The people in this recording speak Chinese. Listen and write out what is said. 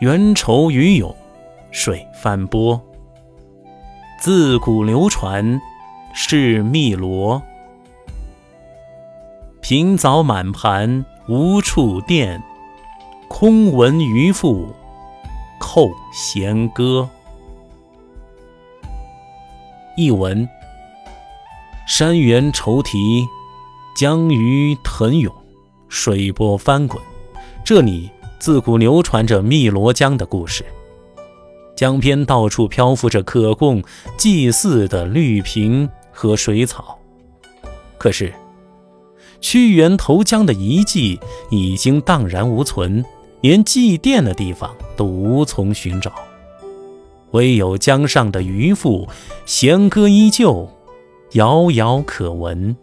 缘愁鱼涌，水翻波。自古流传是汨罗，平藻满盘无处垫，空闻渔父扣弦歌。译文：山原愁啼，江鱼腾涌，水波翻滚。这里自古流传着汨罗江的故事。江边到处漂浮着可供祭祀的绿萍和水草，可是屈原投江的遗迹已经荡然无存，连祭奠的地方都无从寻找，唯有江上的渔父弦歌依旧，遥遥可闻。